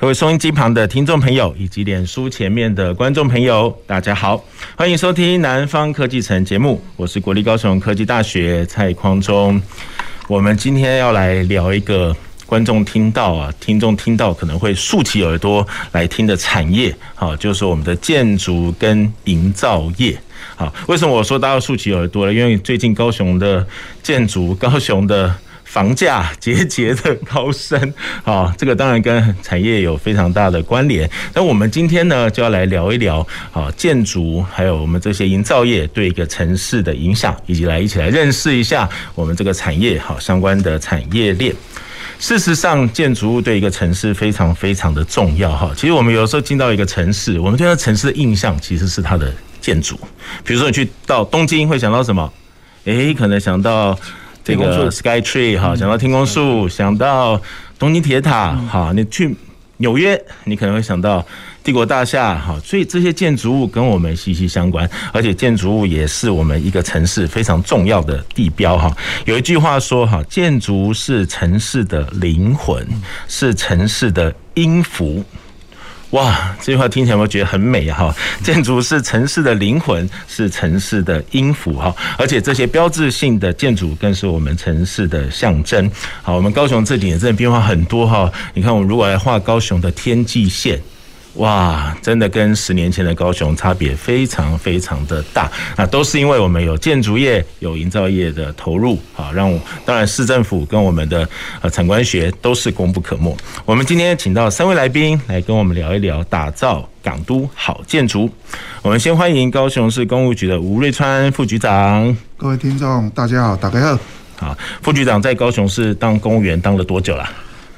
各位收音机旁的听众朋友，以及脸书前面的观众朋友，大家好，欢迎收听《南方科技城》节目，我是国立高雄科技大学蔡匡忠。我们今天要来聊一个观众听到啊，听众听到可能会竖起耳朵来听的产业，好，就是我们的建筑跟营造业。好，为什么我说大家要竖起耳朵了？因为最近高雄的建筑、高雄的房价节节的高升，好，这个当然跟产业有非常大的关联。那我们今天呢，就要来聊一聊，好，建筑还有我们这些营造业对一个城市的影响，以及来一起来认识一下我们这个产业好相关的产业链。事实上，建筑物对一个城市非常非常的重要哈。其实我们有时候进到一个城市，我们对那城市的印象其实是它的建筑。比如说你去到东京会想到什么？诶，可能想到这个 Sky Tree 哈，想到天空树，想到东京铁塔哈。你去纽约，你可能会想到。帝国大厦，哈，所以这些建筑物跟我们息息相关，而且建筑物也是我们一个城市非常重要的地标，哈。有一句话说，哈，建筑是城市的灵魂，是城市的音符。哇，这句话听起来有没有觉得很美哈？建筑是城市的灵魂，是城市的音符，哈。而且这些标志性的建筑更是我们城市的象征。好，我们高雄这几年真的变化很多，哈。你看，我们如果来画高雄的天际线。哇，真的跟十年前的高雄差别非常非常的大，那都是因为我们有建筑业、有营造业的投入，好，让当然市政府跟我们的呃产官学都是功不可没。我们今天请到三位来宾来跟我们聊一聊打造港都好建筑。我们先欢迎高雄市公务局的吴瑞川副局长。各位听众，大家好，大家好。好，副局长在高雄市当公务员当了多久了？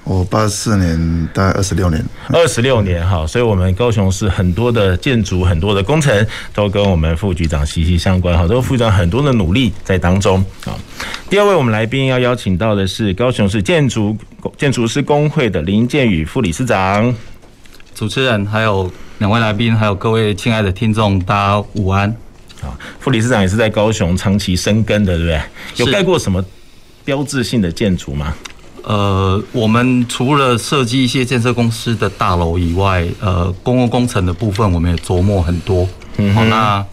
我八四年，大概二十六年，二十六年哈，所以我们高雄市很多的建筑、很多的工程都跟我们副局长息息相关哈，都副局长很多的努力在当中啊。第二位我们来宾要邀请到的是高雄市建筑建筑师工会的林建宇副理事长。主持人还有两位来宾，还有各位亲爱的听众，大家午安。啊，副理事长也是在高雄长期生根的，对不对？有盖过什么标志性的建筑吗？呃，我们除了设计一些建设公司的大楼以外，呃，公共工程的部分我们也琢磨很多。嗯，好，那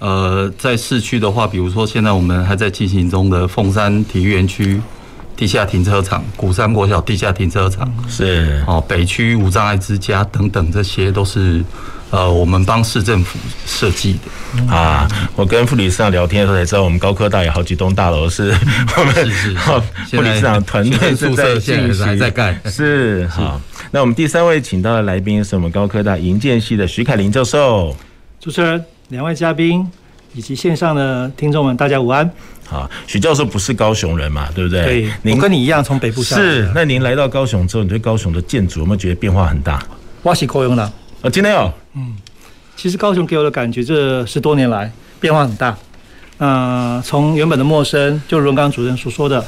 呃，在市区的话，比如说现在我们还在进行中的凤山体育园区地下停车场、古山国小地下停车场，是哦，北区无障碍之家等等，这些都是。呃，我们帮市政府设计的啊。我跟副理事长聊天的时候才知道，我们高科大有好几栋大楼是 我们 副理事长团队宿舍现在，还在盖。是好，那我们第三位请到的来宾是我们高科大营建系的许凯林教授。主持人、两位嘉宾以及线上的听众们，大家午安。好，许教授不是高雄人嘛，对不对？对，您我跟你一样从北部下来。是，那您来到高雄之后，你对高雄的建筑有没有觉得变化很大？我是高雄人。啊，今天哦，嗯，其实高雄给我的感觉，这十多年来变化很大。呃，从原本的陌生，就如刚刚主任所说的，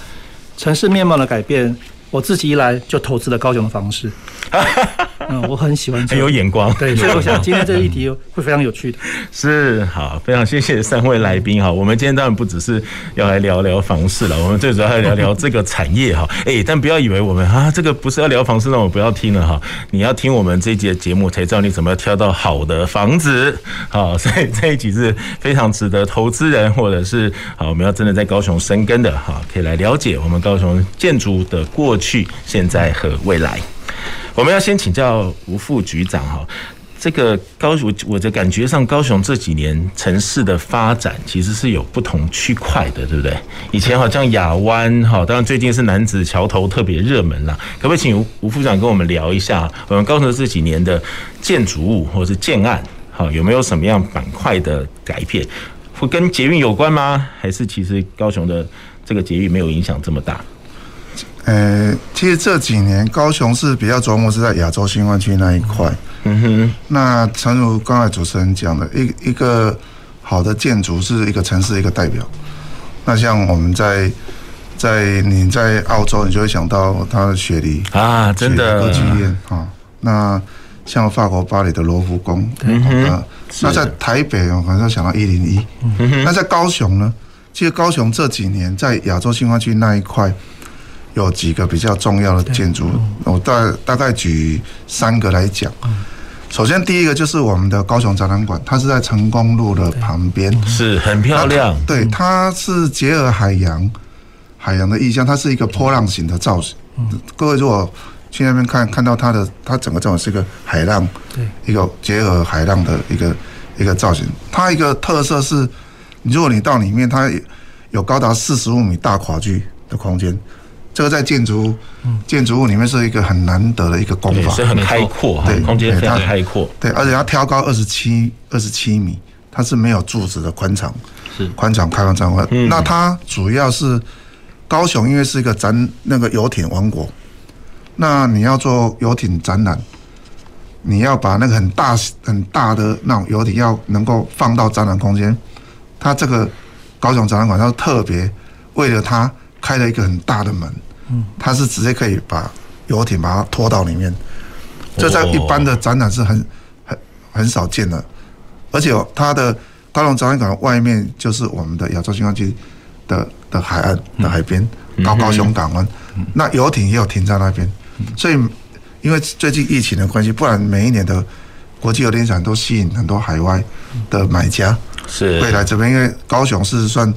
城市面貌的改变，我自己一来就投资了高雄的房市。嗯，我很喜欢，很有眼光。对，所以我想今天这个议题会非常有趣的。是，好，非常谢谢三位来宾哈。我们今天当然不只是要来聊聊房市了，我们最主要要聊聊这个产业哈。哎，但不要以为我们啊，这个不是要聊房市，那我不要听了哈。你要听我们这一集的节目，才知道你怎么样挑到好的房子。好，所以这一集是非常值得投资人或者是好，我们要真的在高雄生根的哈，可以来了解我们高雄建筑的过去、现在和未来。我们要先请教吴副局长哈，这个高雄，我的感觉上高雄这几年城市的发展其实是有不同区块的，对不对？以前好像亚湾哈，当然最近是男子桥头特别热门啦。可不可以请吴吴副长跟我们聊一下，我们高雄这几年的建筑物或者是建案，好，有没有什么样板块的改变？会跟捷运有关吗？还是其实高雄的这个捷运没有影响这么大？呃，其实这几年高雄是比较琢磨是在亚洲新湾区那一块。嗯哼，那诚如刚才主持人讲的，一一个好的建筑是一个城市一个代表。那像我们在在你在澳洲，你就会想到它的雪梨啊，真的歌剧院啊。那像法国巴黎的罗浮宫，嗯哼，那在台北我，好像想到一零一。那在高雄呢？其实高雄这几年在亚洲新湾区那一块有几个比较重要的建筑，我大大概举三个来讲。首先，第一个就是我们的高雄展览馆，它是在成功路的旁边，是很漂亮。对，它是结合海洋海洋的意象，它是一个波浪形的造型。各位如果去那边看，看到它的，它整个造型是一个海浪，对，一个结合海浪的一个一个造型。它一个特色是。如果你到里面，它有高达四十五米大跨距的空间，这个在建筑建筑物里面是一个很难得的一个功法，是很开阔，对，空间非常开阔，对，而且它挑高二十七二十七米，它是没有柱子的宽敞，是宽敞开放展馆。那它主要是高雄，因为是一个展那个游艇王国，那你要做游艇展览，你要把那个很大很大的那种游艇要能够放到展览空间。它这个高雄展览馆，它特别为了它开了一个很大的门，它是直接可以把游艇把它拖到里面，这在一般的展览是很很很少见的，而且它的高雄展览馆外面就是我们的亚洲新湾区的的海岸的海边高高雄港湾，那游艇也有停在那边，所以因为最近疫情的关系，不然每一年的国际游艇展都吸引很多海外的买家。是。会来这边，因为高雄是算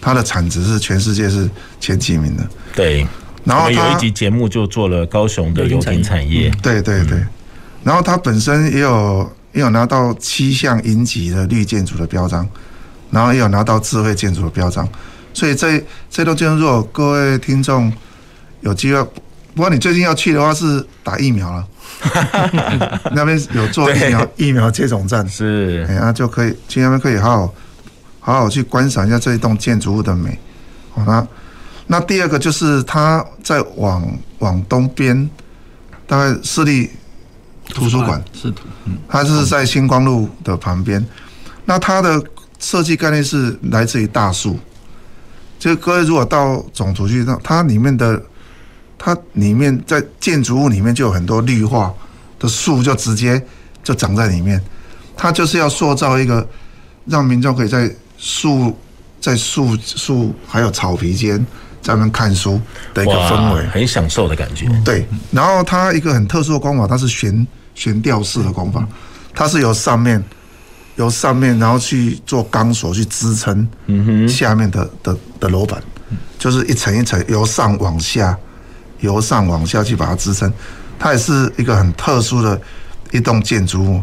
它的产值是全世界是前几名的。对，然后有一集节目就做了高雄的游艇产业。对对对，然后它本身也有也有拿到七项银级的绿建筑的标章，然后也有拿到智慧建筑的标章。所以这这栋建筑，如果各位听众有机会，不过你最近要去的话是打疫苗了。那边有做疫苗 疫苗接种站，是，哎，那就可以去那边可以好好好好去观赏一下这一栋建筑物的美。好，那那第二个就是它在往往东边，大概市立图书馆，是的，它是在星光路的旁边。那它的设计概念是来自于大树，就各位如果到总图去，那它里面的。它里面在建筑物里面就有很多绿化的树，就直接就长在里面。它就是要塑造一个让民众可以在树、在树树还有草皮间在那边看书的一个氛围，很享受的感觉。对，然后它一个很特殊的功法，它是悬悬吊式的功法，它是由上面由上面然后去做钢索去支撑，嗯哼，下面的的的楼板，就是一层一层由上往下。由上往下去把它支撑，它也是一个很特殊的一栋建筑物。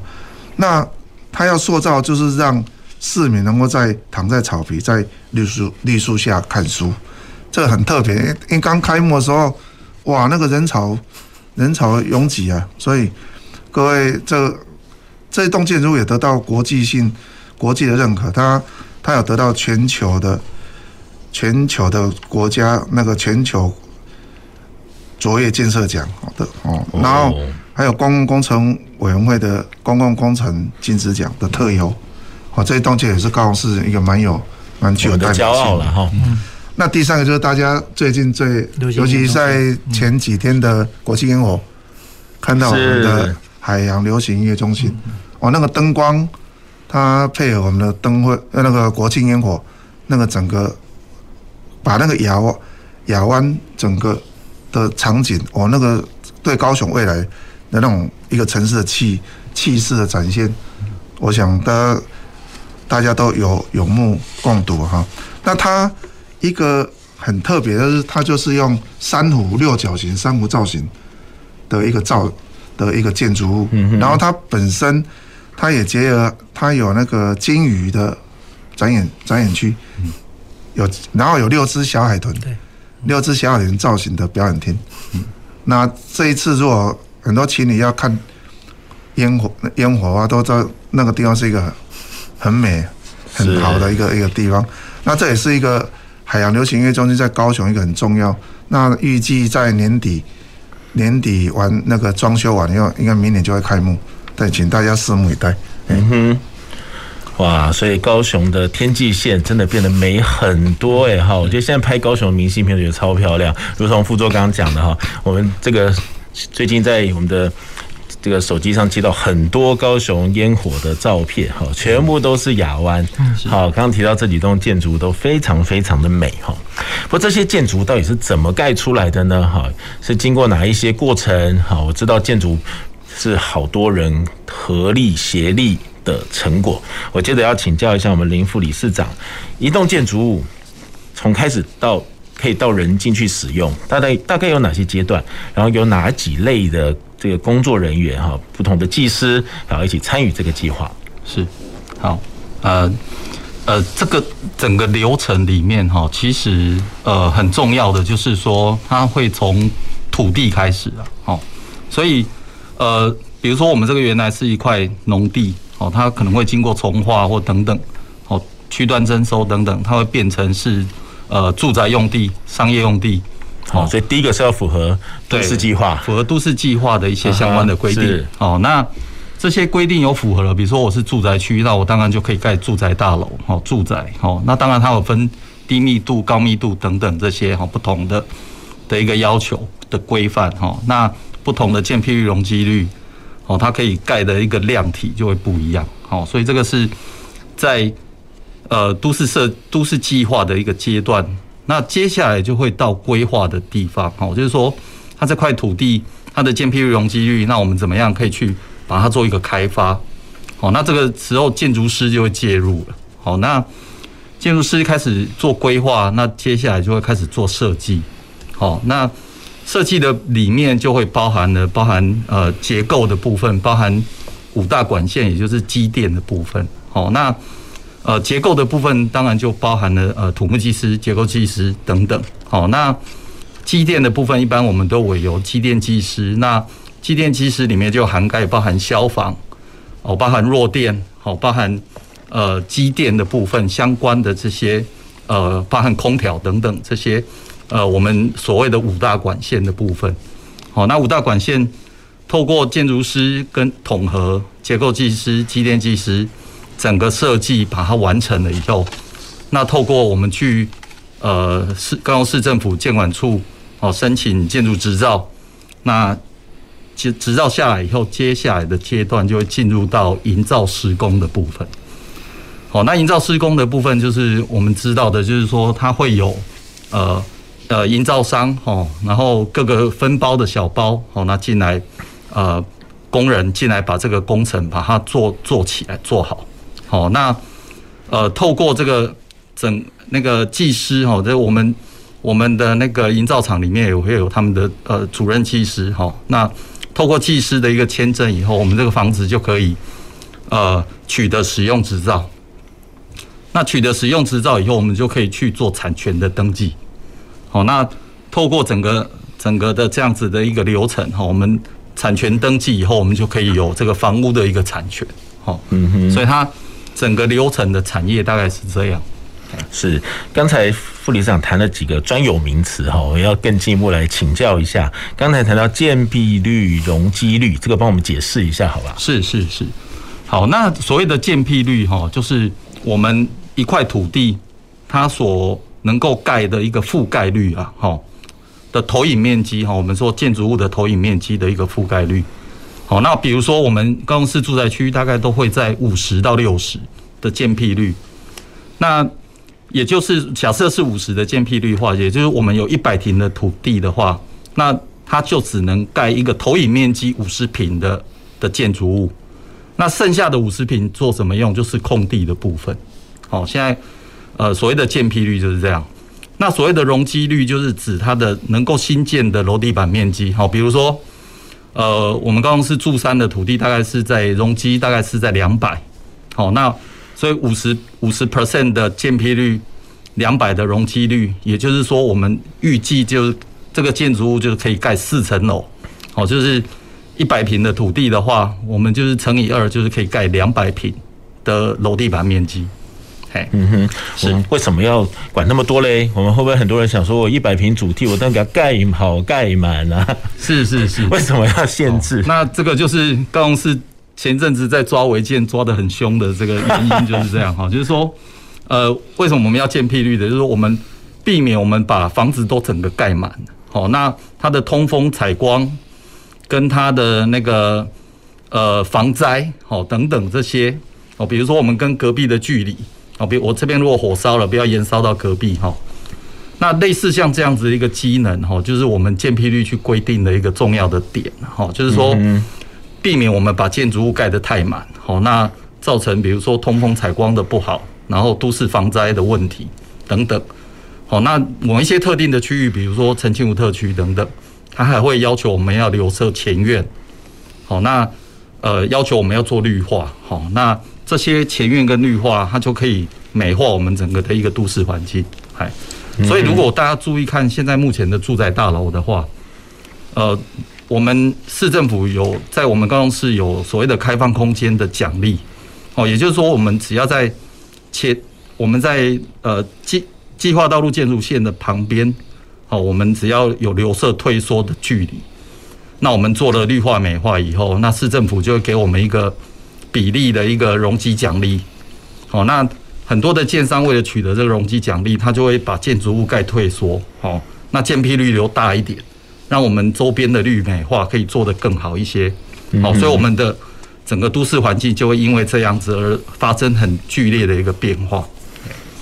那它要塑造，就是让市民能够在躺在草皮，在绿树绿树下看书，这个很特别。因为刚开幕的时候，哇，那个人潮人潮拥挤啊，所以各位，这这一栋建筑物也得到国际性国际的认可。它它有得到全球的全球的国家那个全球。卓越建设奖，好的哦，然后还有公共工程委员会的公共工程金质奖的特优，哦，这一栋建也是高雄市一个蛮有蛮具有代表性的骄傲了哈。那第三个就是大家最近最，尤其在前几天的国庆烟火，看到我们的海洋流行音乐中心，哦，那个灯光，它配合我们的灯会，呃，那个国庆烟火，那个整个把那个亚亚湾整个。的场景，哦，那个对高雄未来的那种一个城市的气气势的展现，我想大家大家都有有目共睹哈。那它一个很特别的是，它就是用珊瑚六角形珊瑚造型的一个造的一个建筑物，然后它本身它也结合它有那个鲸鱼的展演展演区，有然后有六只小海豚。六只小海豚造型的表演厅，那这一次如果很多情侣要看烟火，烟火啊，都在那个地方是一个很美、很好的一个一个地方。那这也是一个海洋流行音乐中心在高雄一个很重要那预计在年底年底完那个装修完以后，应该明年就会开幕。对，请大家拭目以待。嗯哼。哇，所以高雄的天际线真的变得美很多哎哈！我觉得现在拍高雄的明信片觉得超漂亮，如同副座刚刚讲的哈，我们这个最近在我们的这个手机上接到很多高雄烟火的照片哈，全部都是亚湾。好，刚刚提到这几栋建筑都非常非常的美哈。不过这些建筑到底是怎么盖出来的呢？哈，是经过哪一些过程？哈，我知道建筑是好多人合力协力的成果，我接着要请教一下我们林副理事长，一栋建筑物从开始到可以到人进去使用，大概大概有哪些阶段？然后有哪几类的这个工作人员哈，不同的技师要一起参与这个计划？是，好，呃呃，这个整个流程里面哈，其实呃很重要的就是说，它会从土地开始啊，好，所以呃，比如说我们这个原来是一块农地。哦，它可能会经过重化或等等，哦，区段征收等等，它会变成是呃住宅用地、商业用地。好，所以第一个是要符合都市计划，符合都市计划的一些相关的规定。哦，那这些规定有符合了，比如说我是住宅区，那我当然就可以盖住宅大楼。哦，住宅。哦，那当然它有分低密度、高密度等等这些哈不同的的一个要求的规范。哈，那不同的建蔽率、容积率。哦，它可以盖的一个量体就会不一样，好，所以这个是在呃都市设都市计划的一个阶段，那接下来就会到规划的地方，好，就是说它这块土地它的建蔽率、容积率，那我们怎么样可以去把它做一个开发？好，那这个时候建筑师就会介入了，好，那建筑师开始做规划，那接下来就会开始做设计，好，那。设计的里面就会包含了包含呃结构的部分，包含五大管线，也就是机电的部分。好，那呃结构的部分当然就包含了呃土木技师、结构技师等等。好，那机电的部分一般我们都委由机电技师。那机电技师里面就涵盖包含消防，哦，包含弱电，好，包含呃机电的部分相关的这些呃包含空调等等这些。呃，我们所谓的五大管线的部分，好，那五大管线透过建筑师跟统合结构技师、机电技师整个设计把它完成了以后，那透过我们去呃市高雄市政府建管处哦申请建筑执照，那执执照下来以后，接下来的阶段就会进入到营造施工的部分。好，那营造施工的部分就是我们知道的，就是说它会有呃。呃，营造商哦，然后各个分包的小包哦，那进来，呃，工人进来把这个工程把它做做起来做好，好，那呃，透过这个整那个技师哈，这我们我们的那个营造厂里面也会有他们的呃主任技师哈，那透过技师的一个签证以后，我们这个房子就可以呃取得使用执照，那取得使用执照以后，我们就可以去做产权的登记。好，那透过整个整个的这样子的一个流程，哈，我们产权登记以后，我们就可以有这个房屋的一个产权，好，嗯哼，所以它整个流程的产业大概是这样。是，刚才副理事长谈了几个专有名词，哈，我要更进一步来请教一下。刚才谈到建蔽率、容积率，这个帮我们解释一下，好吧？是是是，好，那所谓的建蔽率，哈，就是我们一块土地它所能够盖的一个覆盖率啊，哈的投影面积哈，我们说建筑物的投影面积的一个覆盖率，好，那比如说我们高雄市住宅区大概都会在五十到六十的建蔽率，那也就是假设是五十的建蔽率的话，也就是我们有一百坪的土地的话，那它就只能盖一个投影面积五十坪的的建筑物，那剩下的五十坪做什么用？就是空地的部分，好，现在。呃，所谓的建蔽率就是这样。那所谓的容积率就是指它的能够新建的楼地板面积。好，比如说，呃，我们刚刚是住山的土地，大概是在容积大概是在两百。好，那所以五十五十 percent 的建蔽率，两百的容积率，也就是说，我们预计就这个建筑物就可以盖四层楼。好，就是一百平的土地的话，我们就是乘以二，就是可以盖两百平的楼地板面积。哎，嗯哼，是我为什么要管那么多嘞？我们会不会很多人想说，我一百平主体，我都给它盖好盖满啊？是是是，为什么要限制？那这个就是高雄市前阵子在抓违建抓的很凶的这个原因就是这样哈，就是说，呃，为什么我们要建蔽率的？就是说我们避免我们把房子都整个盖满，好，那它的通风采光跟它的那个呃防灾好等等这些哦，比如说我们跟隔壁的距离。好，比如我这边如果火烧了，不要延烧到隔壁哈。那类似像这样子的一个机能哈，就是我们建蔽率去规定的一个重要的点哈，就是说避免我们把建筑物盖得太满，好，那造成比如说通风采光的不好，然后都市防灾的问题等等。好，那某一些特定的区域，比如说澄清湖特区等等，它还会要求我们要留设前院。好，那呃要求我们要做绿化。好，那。这些前院跟绿化，它就可以美化我们整个的一个都市环境。哎，所以如果大家注意看现在目前的住宅大楼的话，呃，我们市政府有在我们高雄市有所谓的开放空间的奖励，哦，也就是说，我们只要在切我们在呃计计划道路建筑线的旁边，哦，我们只要有留设退缩的距离，那我们做了绿化美化以后，那市政府就会给我们一个。比例的一个容积奖励，好，那很多的建商为了取得这个容积奖励，他就会把建筑物盖退缩，好，那建蔽率留大一点，让我们周边的绿美化可以做得更好一些，好，所以我们的整个都市环境就会因为这样子而发生很剧烈的一个变化，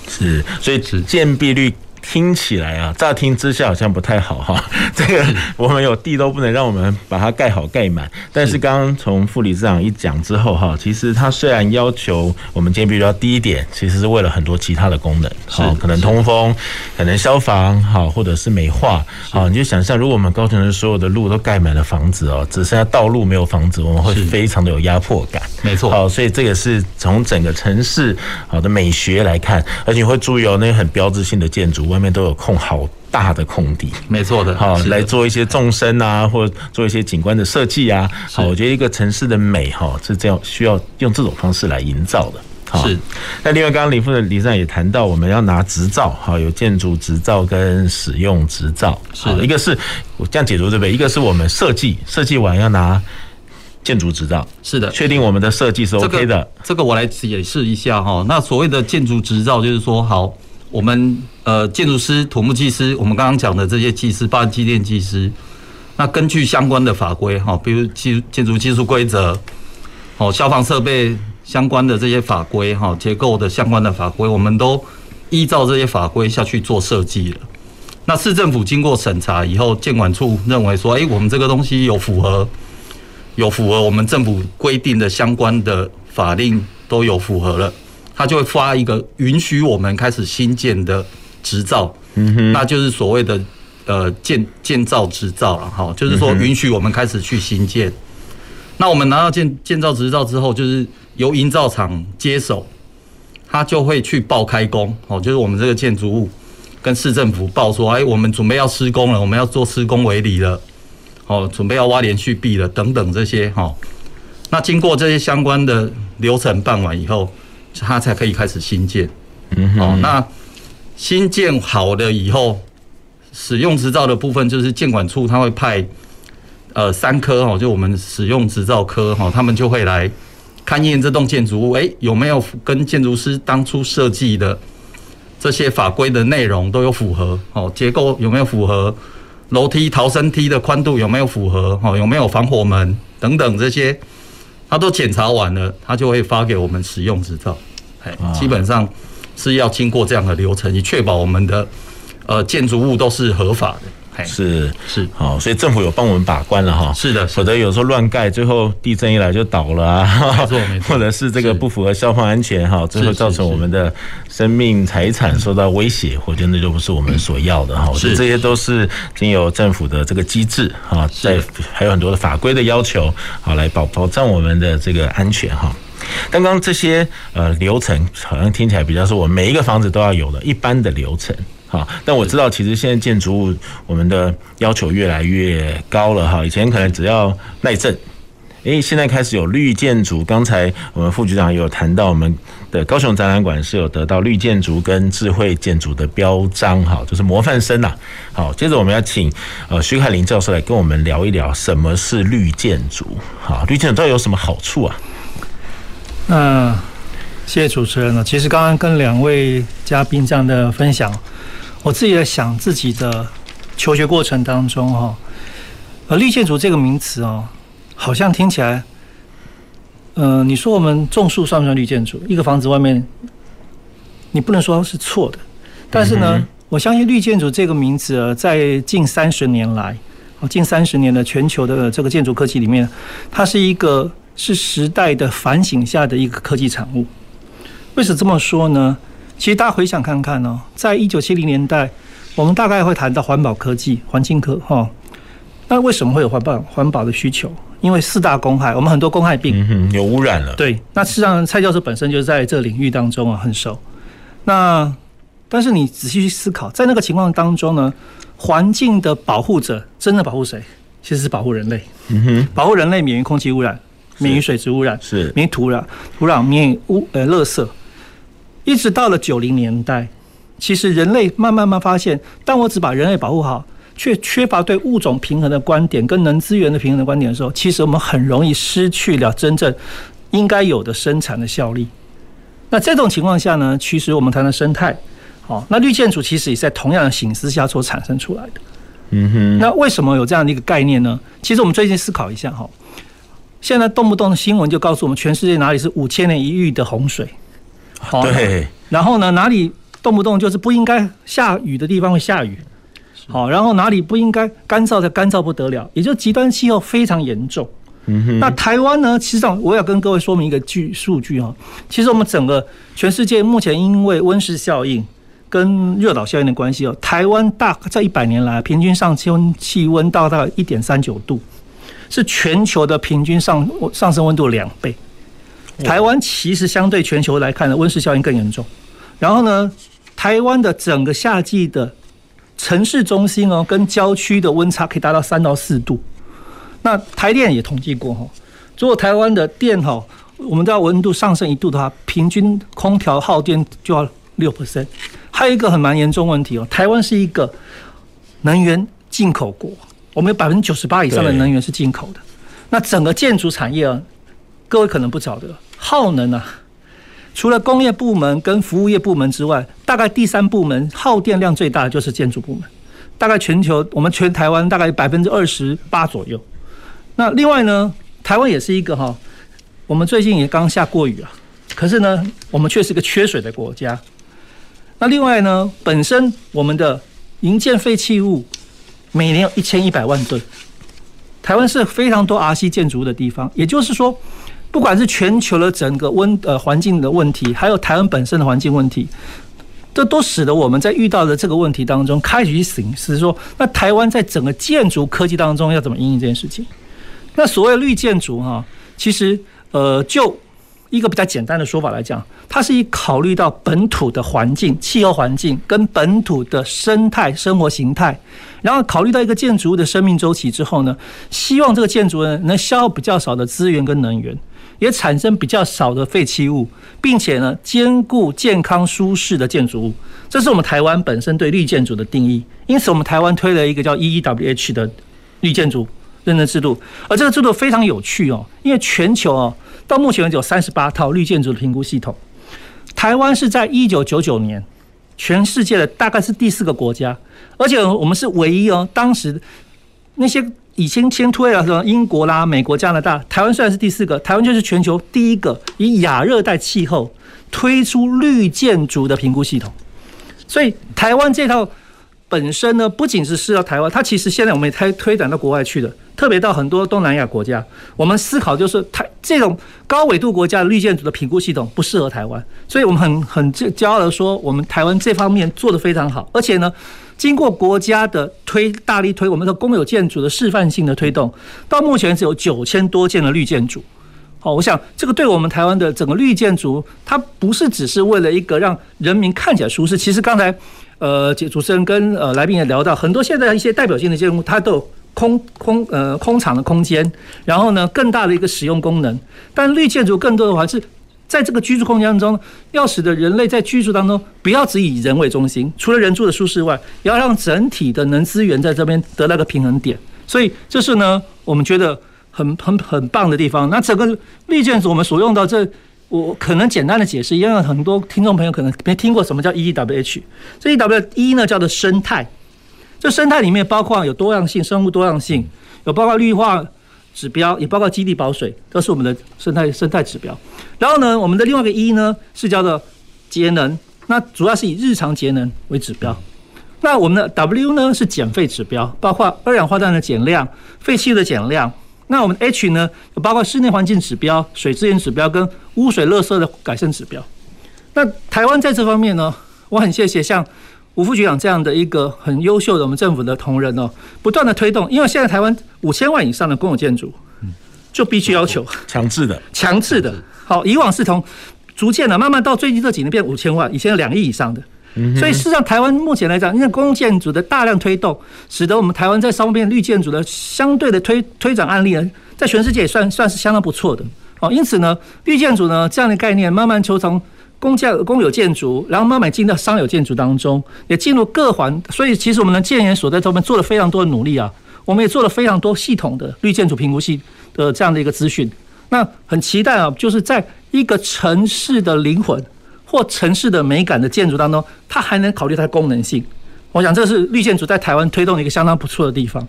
是，所以只建蔽率。听起来啊，乍听之下好像不太好哈。这个我们有地都不能让我们把它盖好盖满。但是刚刚从副理事长一讲之后哈，其实他虽然要求我们今天必须要低一点，其实是为了很多其他的功能，好，可能通风，可能消防，好，或者是美化，好，你就想象，如果我们高雄的所有的路都盖满了房子哦，只剩下道路没有房子，我们会非常的有压迫感。没错，好，所以这个是从整个城市好的美学来看，而且会注意哦，那些很标志性的建筑。外面都有空好大的空地，没错的，好来做一些纵深啊，或者做一些景观的设计啊。好，我觉得一个城市的美哈是这样，需要用这种方式来营造的。是。那另外，刚刚李副的理事长也谈到，我们要拿执照，哈，有建筑执照跟使用执照。是，一个是我这样解读对不对？一个是我们设计设计完要拿建筑执照。是的，确定我们的设计是 OK 的。这个我来解释一下哈。那所谓的建筑执照，就是说好。我们呃，建筑师、土木技师，我们刚刚讲的这些技师，包括机电技师，那根据相关的法规哈，比如技建筑技术规则，哦，消防设备相关的这些法规哈，结构的相关的法规，我们都依照这些法规下去做设计了。那市政府经过审查以后，建管处认为说，哎，我们这个东西有符合，有符合我们政府规定的相关的法令都有符合了。他就会发一个允许我们开始新建的执照，嗯哼，那就是所谓的呃建建造执照了哈，就是说允许我们开始去新建。那我们拿到建建造执照之后，就是由营造厂接手，他就会去报开工哦，就是我们这个建筑物跟市政府报说，哎，我们准备要施工了，我们要做施工围篱了，哦，准备要挖连续壁了等等这些哈。那经过这些相关的流程办完以后。它才可以开始新建，嗯，哦，那新建好了以后，使用执照的部分就是建管处，他会派呃三科哈，就我们使用执照科哈，他们就会来勘验这栋建筑物，诶，有没有跟建筑师当初设计的这些法规的内容都有符合？哦，结构有没有符合？楼梯、逃生梯的宽度有没有符合？哦，有没有防火门等等这些？他都检查完了，他就会发给我们使用执照。哎，基本上是要经过这样的流程，以确保我们的呃建筑物都是合法的。是是，好，所以政府有帮我们把关了哈。是的，否则有时候乱盖，最后地震一来就倒了啊。没错没错，或者是这个不符合消防安全哈，最后造成我们的生命财产受到威胁，我觉得那就不是我们所要的哈。所以这些都是经由政府的这个机制哈，在还有很多的法规的要求，好来保保障我们的这个安全哈。刚刚这些呃流程好像听起来比较是我们每一个房子都要有的一般的流程。好，但我知道其实现在建筑物我们的要求越来越高了哈。以前可能只要耐震，诶，现在开始有绿建筑。刚才我们副局长有谈到，我们的高雄展览馆是有得到绿建筑跟智慧建筑的标章，哈，就是模范生呐。好，接着我们要请呃徐凯林教授来跟我们聊一聊什么是绿建筑。好，绿建筑到底有什么好处啊？那谢谢主持人呢。其实刚刚跟两位嘉宾这样的分享，我自己在想自己的求学过程当中，哈，呃，绿建筑这个名词哦。好像听起来，呃，你说我们种树算不算绿建筑？一个房子外面，你不能说是错的。但是呢，我相信绿建筑这个名字，在近三十年来，哦，近三十年的全球的这个建筑科技里面，它是一个是时代的反省下的一个科技产物。为什么这么说呢？其实大家回想看看哦，在一九七零年代，我们大概会谈到环保科技、环境科，哈。那为什么会有环保环保的需求？因为四大公害，我们很多公害病，嗯，有污染了。对，那事实上蔡教授本身就是在这个领域当中啊很熟。那但是你仔细去思考，在那个情况当中呢，环境的保护者真的保护谁？其实是保护人类。嗯哼，保护人类免于空气污染，免于水质污染，是免于土壤土壤免于污呃垃圾。一直到了九零年代，其实人类慢慢慢发现，当我只把人类保护好。却缺乏对物种平衡的观点跟能资源的平衡的观点的时候，其实我们很容易失去了真正应该有的生产的效力。那这种情况下呢，其实我们谈的生态，好，那绿建筑其实也在同样的形势下所产生出来的。嗯哼。那为什么有这样的一个概念呢？其实我们最近思考一下哈，现在动不动的新闻就告诉我们，全世界哪里是五千年一遇的洪水？好，对。然后呢，哪里动不动就是不应该下雨的地方会下雨。好，然后哪里不应该干燥的干燥不得了，也就极端气候非常严重。嗯哼。那台湾呢？其实上我要跟各位说明一个据数据哈。其实我们整个全世界目前因为温室效应跟热岛效应的关系哦，台湾大在一百年来平均上升气温到大概一点三九度，是全球的平均上上升温度两倍。台湾其实相对全球来看呢，温室效应更严重。然后呢，台湾的整个夏季的城市中心哦，跟郊区的温差可以达到三到四度。那台电也统计过哈，如果台湾的电哈，我们知道温度上升一度的话，平均空调耗电就要六 percent。还有一个很蛮严重问题哦，台湾是一个能源进口国，我们有百分之九十八以上的能源是进口的。那整个建筑产业啊，各位可能不晓得，耗能啊。除了工业部门跟服务业部门之外，大概第三部门耗电量最大的就是建筑部门。大概全球，我们全台湾大概百分之二十八左右。那另外呢，台湾也是一个哈，我们最近也刚下过雨啊，可是呢，我们却是个缺水的国家。那另外呢，本身我们的营建废弃物每年有一千一百万吨，台湾是非常多 RC 建筑的地方，也就是说。不管是全球的整个温呃环境的问题，还有台湾本身的环境问题，这都使得我们在遇到的这个问题当中，开始去省思说，那台湾在整个建筑科技当中要怎么应用这件事情？那所谓绿建筑哈，其实呃就一个比较简单的说法来讲，它是以考虑到本土的环境、气候环境跟本土的生态生活形态，然后考虑到一个建筑物的生命周期之后呢，希望这个建筑呢能消耗比较少的资源跟能源。也产生比较少的废弃物，并且呢，兼顾健康舒适的建筑物，这是我们台湾本身对绿建筑的定义。因此，我们台湾推了一个叫 EEWH 的绿建筑认证制度，而这个制度非常有趣哦，因为全球哦，到目前为止有三十八套绿建筑的评估系统，台湾是在一九九九年，全世界的大概是第四个国家，而且我们是唯一哦，当时那些。已经先推了什么英国啦、美国、加拿大，台湾虽然是第四个，台湾就是全球第一个以亚热带气候推出绿建筑的评估系统。所以台湾这套本身呢，不仅是适合台湾，它其实现在我们也推推展到国外去的，特别到很多东南亚国家。我们思考就是台这种高纬度国家的绿建筑的评估系统不适合台湾，所以我们很很骄傲的说，我们台湾这方面做得非常好，而且呢。经过国家的推大力推，我们的公有建筑的示范性的推动，到目前只有九千多件的绿建筑。好，我想这个对我们台湾的整个绿建筑，它不是只是为了一个让人民看起来舒适。其实刚才呃，主持人跟呃来宾也聊到，很多现在一些代表性的建筑，它都有空空呃空场的空间，然后呢更大的一个使用功能。但绿建筑更多的话是在这个居住空间当中，要使得人类在居住当中不要只以人为中心，除了人住的舒适外，也要让整体的能资源在这边得到个平衡点。所以这是呢我们觉得很很很棒的地方。那整个绿建筑我们所用到这。我可能简单的解释，因为很多听众朋友可能没听过什么叫 EWH。这 EWH 呢叫做生态，这生态里面包括有多样性、生物多样性，有包括绿化指标，也包括基地保水，都是我们的生态生态指标。然后呢，我们的另外一个 E 呢是叫做节能，那主要是以日常节能为指标。那我们的 W 呢是减废指标，包括二氧化碳的减量、废气的减量。那我们 H 呢，包括室内环境指标、水资源指标跟污水、垃圾的改善指标。那台湾在这方面呢，我很谢谢像吴副局长这样的一个很优秀的我们政府的同仁哦，不断的推动。因为现在台湾五千万以上的公有建筑，就必须要求强制的，强制的。好，以往是从逐渐的，慢慢到最近这几年变五千万，以前有两亿以上的。所以事实上，台湾目前来讲，因为公共建筑的大量推动，使得我们台湾在上面绿建筑的相对的推推展案例呢，在全世界也算算是相当不错的哦。因此呢，绿建筑呢这样的概念，慢慢求从公建公有建筑，然后慢慢进到商有建筑当中，也进入各环。所以其实我们的建研所在这边做了非常多的努力啊，我们也做了非常多系统的绿建筑评估系的这样的一个资讯。那很期待啊，就是在一个城市的灵魂。或城市的美感的建筑当中，它还能考虑它的功能性。我想这是绿建筑在台湾推动的一个相当不错的地方。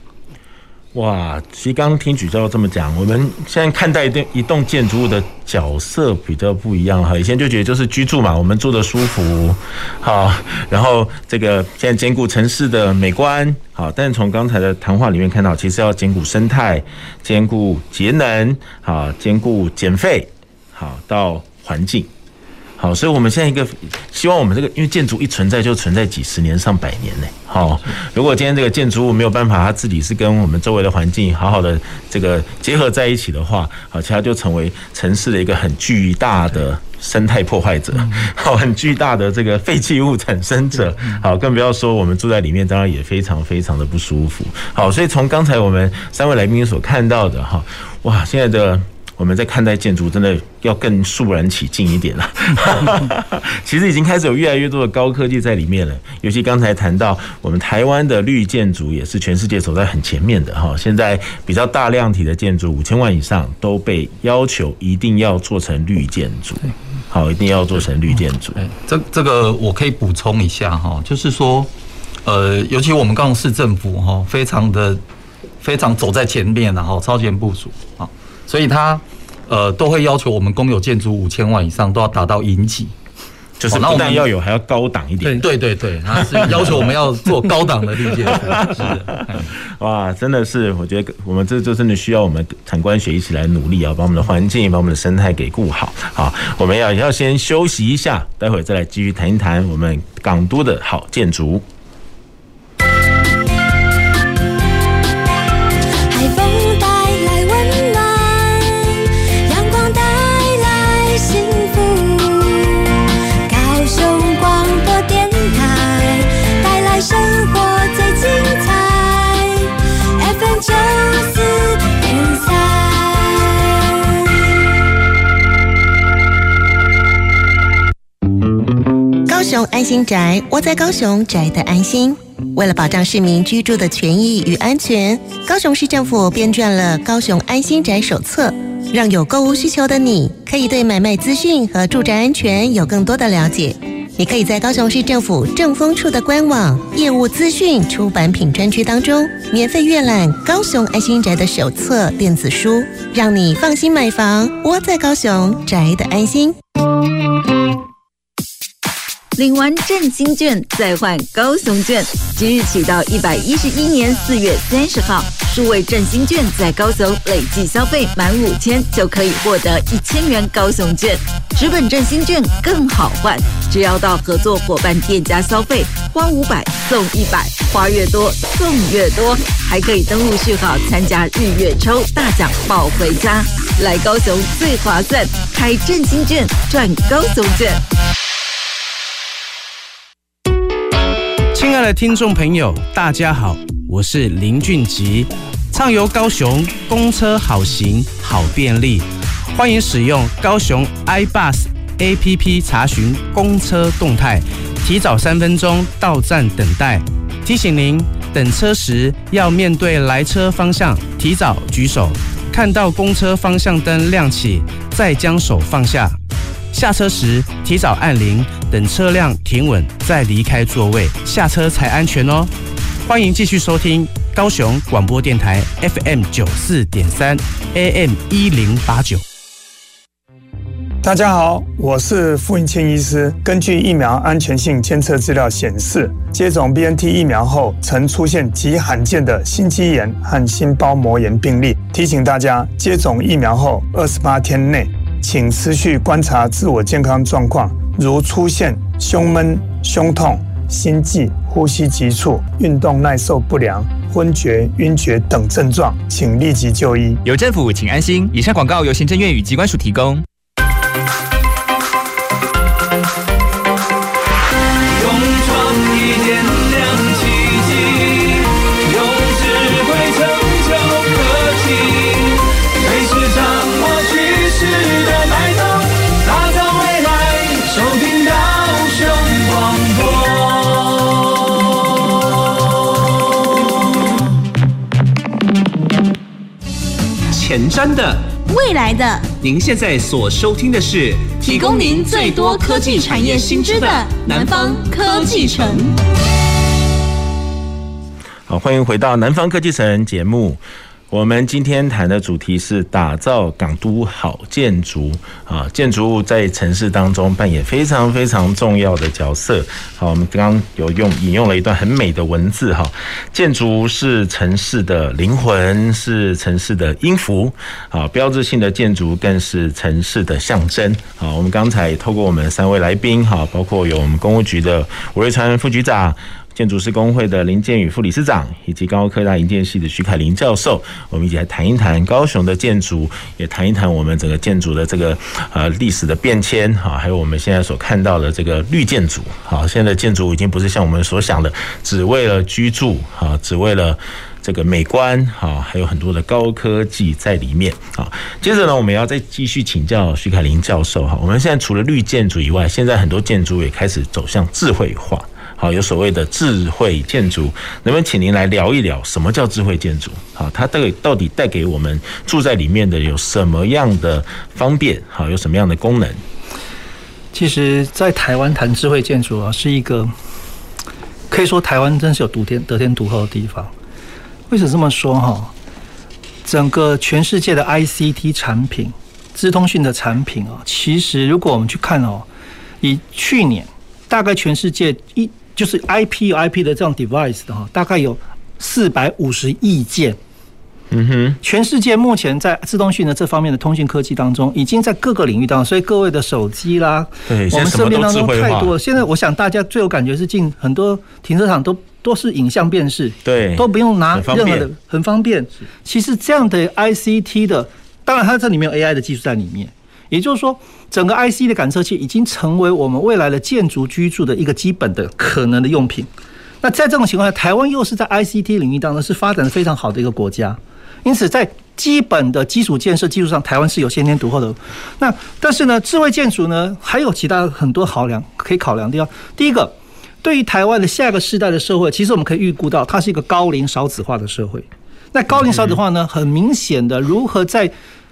哇，其实刚刚听举教这么讲，我们现在看待一栋一栋建筑物的角色比较不一样哈。以前就觉得就是居住嘛，我们住的舒服，好，然后这个现在兼顾城市的美观，好，但是从刚才的谈话里面看到，其实要兼顾生态，兼顾节能，好，兼顾减费，好，到环境。好，所以我们现在一个希望我们这个，因为建筑一存在就存在几十年、上百年呢。好，如果今天这个建筑物没有办法，它自己是跟我们周围的环境好好的这个结合在一起的话，好，其实它就成为城市的一个很巨大的生态破坏者，好，很巨大的这个废弃物产生者。好，更不要说我们住在里面，当然也非常非常的不舒服。好，所以从刚才我们三位来宾所看到的哈，哇，现在的。我们在看待建筑，真的要更肃然起敬一点了。其实已经开始有越来越多的高科技在里面了。尤其刚才谈到，我们台湾的绿建筑也是全世界走在很前面的哈。现在比较大量体的建筑，五千万以上都被要求一定要做成绿建筑。好，一定要做成绿建筑。这这个我可以补充一下哈，就是说，呃，尤其我们高雄市政府哈，非常的非常走在前面，然后超前部署啊。所以它，呃，都会要求我们公有建筑五千万以上都要达到银级，就是不但要有，还要高档一点。对对对，它是要求我们要做高档的绿建筑。是的，哇，真的是，我觉得我们这就真的需要我们产官学一起来努力啊，把我们的环境、把我们的生态给顾好。好，我们要要先休息一下，待会儿再来继续谈一谈我们港都的好建筑。雄安心宅，窝在高雄宅的安心。为了保障市民居住的权益与安全，高雄市政府编撰了《高雄安心宅手册》，让有购物需求的你可以对买卖资讯和住宅安全有更多的了解。你可以在高雄市政府政风处的官网业务资讯出版品专区当中免费阅览《高雄安心宅的手册》电子书，让你放心买房，窝在高雄宅的安心。领完振兴券再换高雄券，即日起到一百一十一年四月三十号，数位振兴券在高雄累计消费满五千就可以获得一千元高雄券，纸本振兴券更好换，只要到合作伙伴店家消费，花五百送一百，花越多送越多，还可以登录序号参加日月抽大奖抱回家，来高雄最划算，开振兴券赚高雄券。爱的听众朋友，大家好，我是林俊吉，畅游高雄，公车好行好便利，欢迎使用高雄 iBus APP 查询公车动态，提早三分钟到站等待。提醒您，等车时要面对来车方向，提早举手，看到公车方向灯亮起，再将手放下。下车时提早按铃，等车辆停稳再离开座位，下车才安全哦。欢迎继续收听高雄广播电台 FM 九四点三 AM 一零八九。大家好，我是傅英庆医师。根据疫苗安全性监测资料显示，接种 BNT 疫苗后曾出现极罕见的心肌炎和心包膜炎病例。提醒大家，接种疫苗后二十八天内，请持续观察自我健康状况，如出现胸闷、胸痛、心悸、呼吸急促、运动耐受不良、昏厥、晕厥等症状，请立即就医。有政府，请安心。以上广告由行政院与机关署提供。前瞻的，未来的，您现在所收听的是提供您最多科技产业新知的南方科技城。好，欢迎回到南方科技城节目。我们今天谈的主题是打造港都好建筑啊，建筑物在城市当中扮演非常非常重要的角色。好，我们刚刚有用引用了一段很美的文字哈，建筑是城市的灵魂，是城市的音符啊，标志性的建筑更是城市的象征。好，我们刚才透过我们三位来宾哈，包括有我们公务局的吴瑞川副局长。建筑师工会的林建宇副理事长，以及高科大营建系的徐凯林教授，我们一起来谈一谈高雄的建筑，也谈一谈我们整个建筑的这个呃历史的变迁哈，还有我们现在所看到的这个绿建筑。好，现在建筑已经不是像我们所想的，只为了居住哈，只为了这个美观哈，还有很多的高科技在里面啊。接着呢，我们要再继续请教徐凯林教授哈，我们现在除了绿建筑以外，现在很多建筑也开始走向智慧化。好，有所谓的智慧建筑，能不能请您来聊一聊什么叫智慧建筑？好，它到底到底带给我们住在里面的有什么样的方便？好，有什么样的功能？其实，在台湾谈智慧建筑啊，是一个可以说台湾真是有独天得天独厚的地方。为什么这么说？哈，整个全世界的 ICT 产品、资通讯的产品啊，其实如果我们去看哦，以去年大概全世界一就是 IP 有 IP 的这种 device 的哈，大概有四百五十亿件。嗯哼，全世界目前在自动讯的这方面的通讯科技当中，已经在各个领域当中，所以各位的手机啦，对，我们身边当中太多了。现在我想大家最有感觉是进很多停车场都都是影像辨识，对，都不用拿任何的，很方便。其实这样的 ICT 的，当然它这里面有 AI 的技术在里面，也就是说。整个 IC 的感测器已经成为我们未来的建筑居住的一个基本的可能的用品。那在这种情况下，台湾又是在 ICT 领域当中是发展的非常好的一个国家，因此在基本的基础建设技术上，台湾是有先天独厚的。那但是呢，智慧建筑呢，还有其他很多考量可以考量的地方。第一个，对于台湾的下一个世代的社会，其实我们可以预估到，它是一个高龄少子化的社会。那高龄少子化呢，很明显的如何在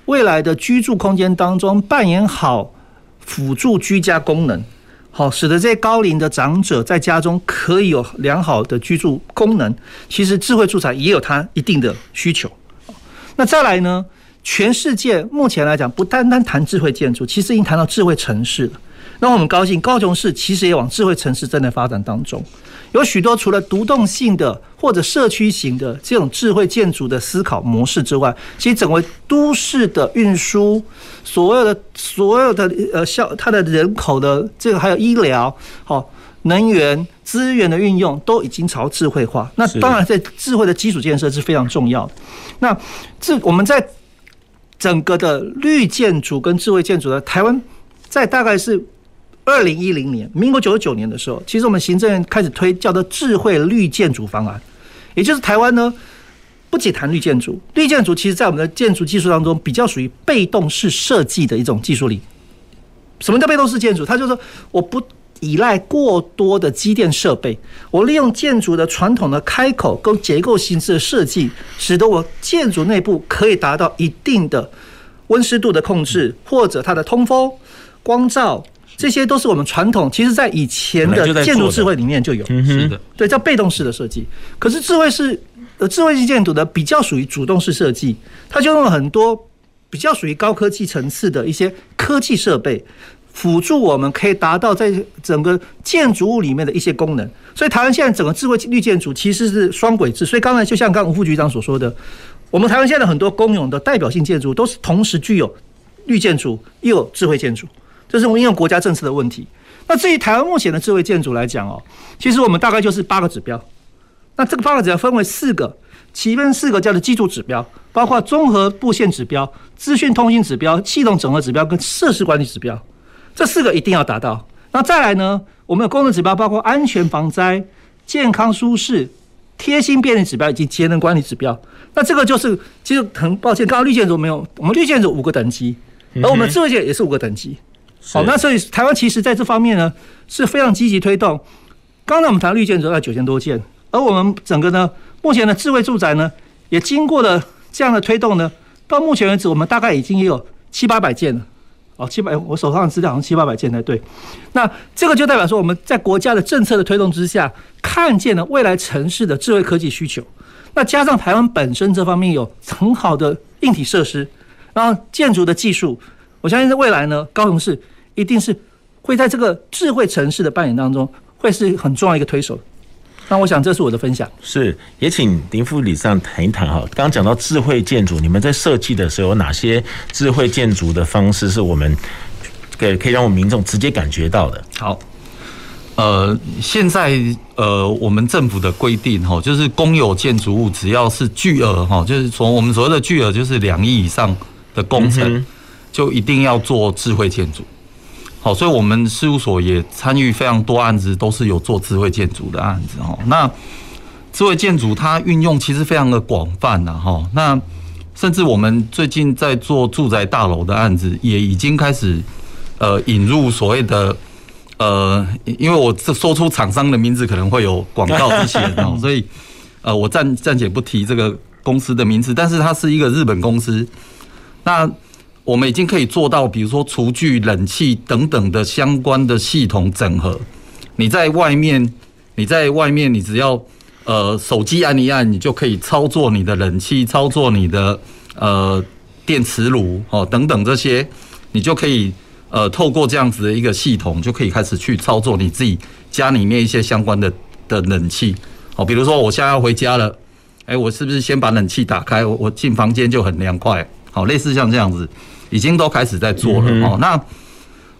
未来的居住空间当中扮演好辅助居家功能，好，使得这些高龄的长者在家中可以有良好的居住功能。其实智慧住宅也有它一定的需求。那再来呢？全世界目前来讲，不单单谈智慧建筑，其实已经谈到智慧城市了。那我们高兴，高雄市其实也往智慧城市正在发展当中。有许多除了独栋性的或者社区型的这种智慧建筑的思考模式之外，其实整个都市的运输，所有的所有的呃效，它的人口的这个还有医疗，好能源资源的运用都已经朝智慧化。那当然，在智慧的基础建设是非常重要的。那这我们在整个的绿建筑跟智慧建筑的台湾，在大概是。二零一零年，民国九十九年的时候，其实我们行政院开始推叫做智慧绿建筑方案，也就是台湾呢，不仅谈绿建筑，绿建筑其实在我们的建筑技术当中比较属于被动式设计的一种技术里。什么叫被动式建筑？它就是说我不依赖过多的机电设备，我利用建筑的传统的开口跟结构形式的设计，使得我建筑内部可以达到一定的温湿度的控制，或者它的通风、光照，这些都是我们传统。其实，在以前的建筑智慧里面就有，是的，对，叫被动式的设计。可是智慧是呃智慧型建筑的比较属于主动式设计，它就用了很多比较属于高科技层次的一些科技设备。辅助我们可以达到在整个建筑物里面的一些功能，所以台湾现在整个智慧绿建筑其实是双轨制。所以刚才就像刚刚吴副局长所说的，我们台湾现在很多公用的代表性建筑都是同时具有绿建筑又有智慧建筑，这是因为国家政策的问题。那至于台湾目前的智慧建筑来讲哦，其实我们大概就是八个指标。那这个八个指标分为四个，其中四个叫做基础指标，包括综合布线指标、资讯通信指标、系统整合指标跟设施管理指标。这四个一定要达到。那再来呢？我们的功能指标，包括安全防灾、健康舒适、贴心便利指标以及节能管理指标。那这个就是，其实很抱歉，刚刚绿建筑没有，我们绿建筑五个等级，而我们智慧建也是五个等级。好，那所以台湾其实在这方面呢是非常积极推动。刚才我们谈绿建筑要九千多件，而我们整个呢，目前的智慧住宅呢，也经过了这样的推动呢，到目前为止，我们大概已经也有七八百件了。哦，七百，我手上的资料好像七八百件才对。那这个就代表说，我们在国家的政策的推动之下，看见了未来城市的智慧科技需求。那加上台湾本身这方面有很好的硬体设施，然后建筑的技术，我相信在未来呢，高雄市一定是会在这个智慧城市的扮演当中，会是很重要一个推手。那我想，这是我的分享。是，也请林副理事长谈一谈哈。刚刚讲到智慧建筑，你们在设计的时候有哪些智慧建筑的方式是我们给可以让我们民众直接感觉到的？好，呃，现在呃，我们政府的规定哈，就是公有建筑物只要是巨额哈，就是从我们所谓的巨额，就是两亿以上的工程，就一定要做智慧建筑。好，所以我们事务所也参与非常多案子，都是有做智慧建筑的案子哈。那智慧建筑它运用其实非常的广泛呐哈。那甚至我们最近在做住宅大楼的案子，也已经开始呃引入所谓的呃，因为我这说出厂商的名字可能会有广告之嫌哦，所以呃我暂暂且不提这个公司的名字，但是它是一个日本公司。那我们已经可以做到，比如说厨具、冷气等等的相关的系统整合。你在外面，你在外面，你只要呃手机按一按，你就可以操作你的冷气，操作你的呃电磁炉哦等等这些，你就可以呃透过这样子的一个系统，就可以开始去操作你自己家里面一些相关的的冷气哦。比如说我现在要回家了，哎，我是不是先把冷气打开？我我进房间就很凉快。好，类似像这样子。已经都开始在做了哦。那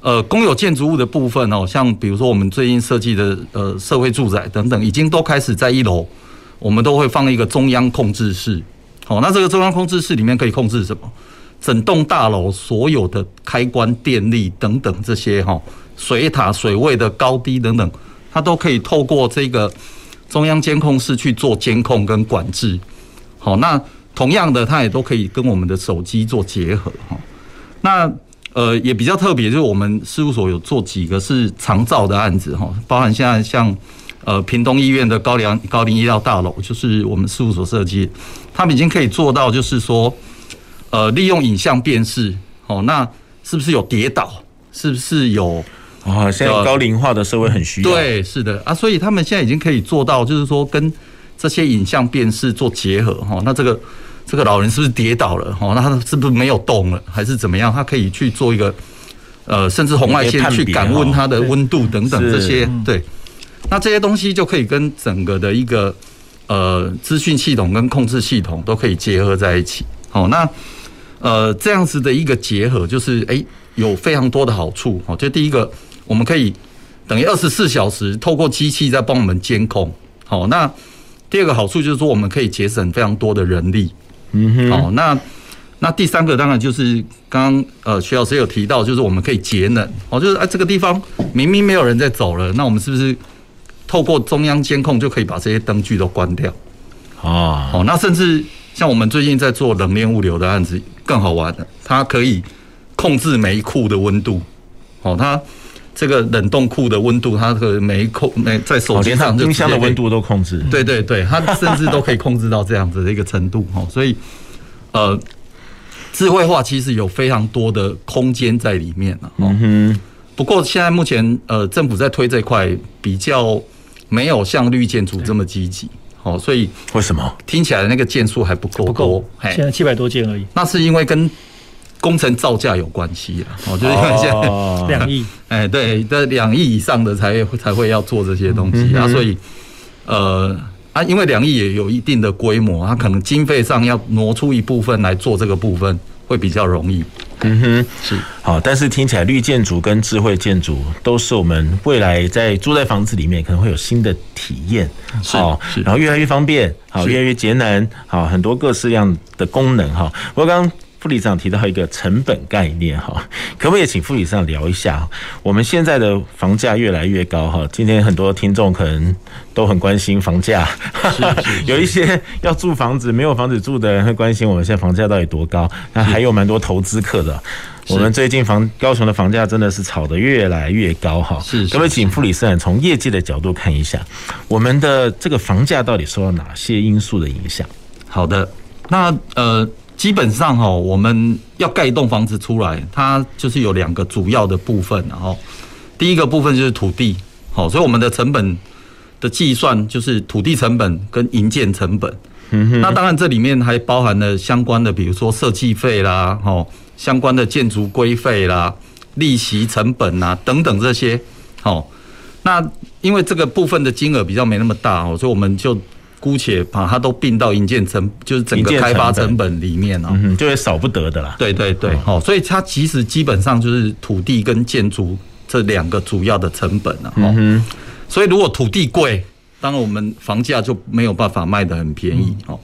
呃，公有建筑物的部分哦，像比如说我们最近设计的呃社会住宅等等，已经都开始在一楼，我们都会放一个中央控制室。好，那这个中央控制室里面可以控制什么？整栋大楼所有的开关、电力等等这些哈，水塔、水位的高低等等，它都可以透过这个中央监控室去做监控跟管制。好，那同样的，它也都可以跟我们的手机做结合哈。那呃也比较特别，就是我们事务所有做几个是长照的案子哈，包含现在像呃屏东医院的高龄高龄医疗大楼，就是我们事务所设计，他们已经可以做到，就是说呃利用影像辨识哦，那是不是有跌倒？是不是有啊？现在高龄化的社会很需要，对，是的啊，所以他们现在已经可以做到，就是说跟这些影像辨识做结合哈，那这个。这个老人是不是跌倒了？哦，那他是不是没有动了，还是怎么样？他可以去做一个，呃，甚至红外线去感温他的温度等等这些，对。那这些东西就可以跟整个的一个呃资讯系统跟控制系统都可以结合在一起。好，那呃这样子的一个结合，就是诶有非常多的好处。好，就第一个，我们可以等于二十四小时透过机器在帮我们监控。好，那第二个好处就是说，我们可以节省非常多的人力。嗯哼，好，那那第三个当然就是刚刚呃徐老师有提到，就是我们可以节能哦，就是哎这个地方明明没有人在走了，那我们是不是透过中央监控就可以把这些灯具都关掉？哦。哦，那甚至像我们最近在做冷链物流的案子，更好玩的，它可以控制每一库的温度。哦，它这个冷冻库的温度，它的每一控每在手机上，冰箱的温度都控制。对对对，它甚至都可以控制到这样子的一个程度。哈，所以呃，智慧化其实有非常多的空间在里面了。嗯哼。不过现在目前呃，政府在推这块比较没有像绿建筑这么积极，哦，所以为什么听起来那个件数还不够多？不够，现在七百多件而已。那是因为跟工程造价有关系啊，哦，就是因为现在两亿，哎，对，这两亿以上的才才会要做这些东西啊，所以呃啊，因为两亿也有一定的规模，它可能经费上要挪出一部分来做这个部分会比较容易。嗯哼，是好，但是听起来绿建筑跟智慧建筑都是我们未来在住在房子里面可能会有新的体验，好，然后越来越方便，好，越来越节能，好，很多各式样的功能哈。我刚刚。副理事长提到一个成本概念哈，可不可以请副理事长聊一下？我们现在的房价越来越高哈，今天很多听众可能都很关心房价，有一些要住房子没有房子住的人会关心我们现在房价到底多高。那还有蛮多投资客的，我们最近房高雄的房价真的是炒得越来越高哈。是，可不可以请副理事长从业绩的角度看一下，我们的这个房价到底受到哪些因素的影响？好的，那呃。基本上哈，我们要盖一栋房子出来，它就是有两个主要的部分，然后第一个部分就是土地，好，所以我们的成本的计算就是土地成本跟营建成本。嗯，那当然这里面还包含了相关的，比如说设计费啦，哦，相关的建筑规费啦、利息成本啊等等这些。好，那因为这个部分的金额比较没那么大哦，所以我们就。姑且把它都并到营建成，就是整个开发成本里面哦，嗯，就会少不得的啦。对对对，好，所以它其实基本上就是土地跟建筑这两个主要的成本了。嗯，所以如果土地贵，当然我们房价就没有办法卖得很便宜哦。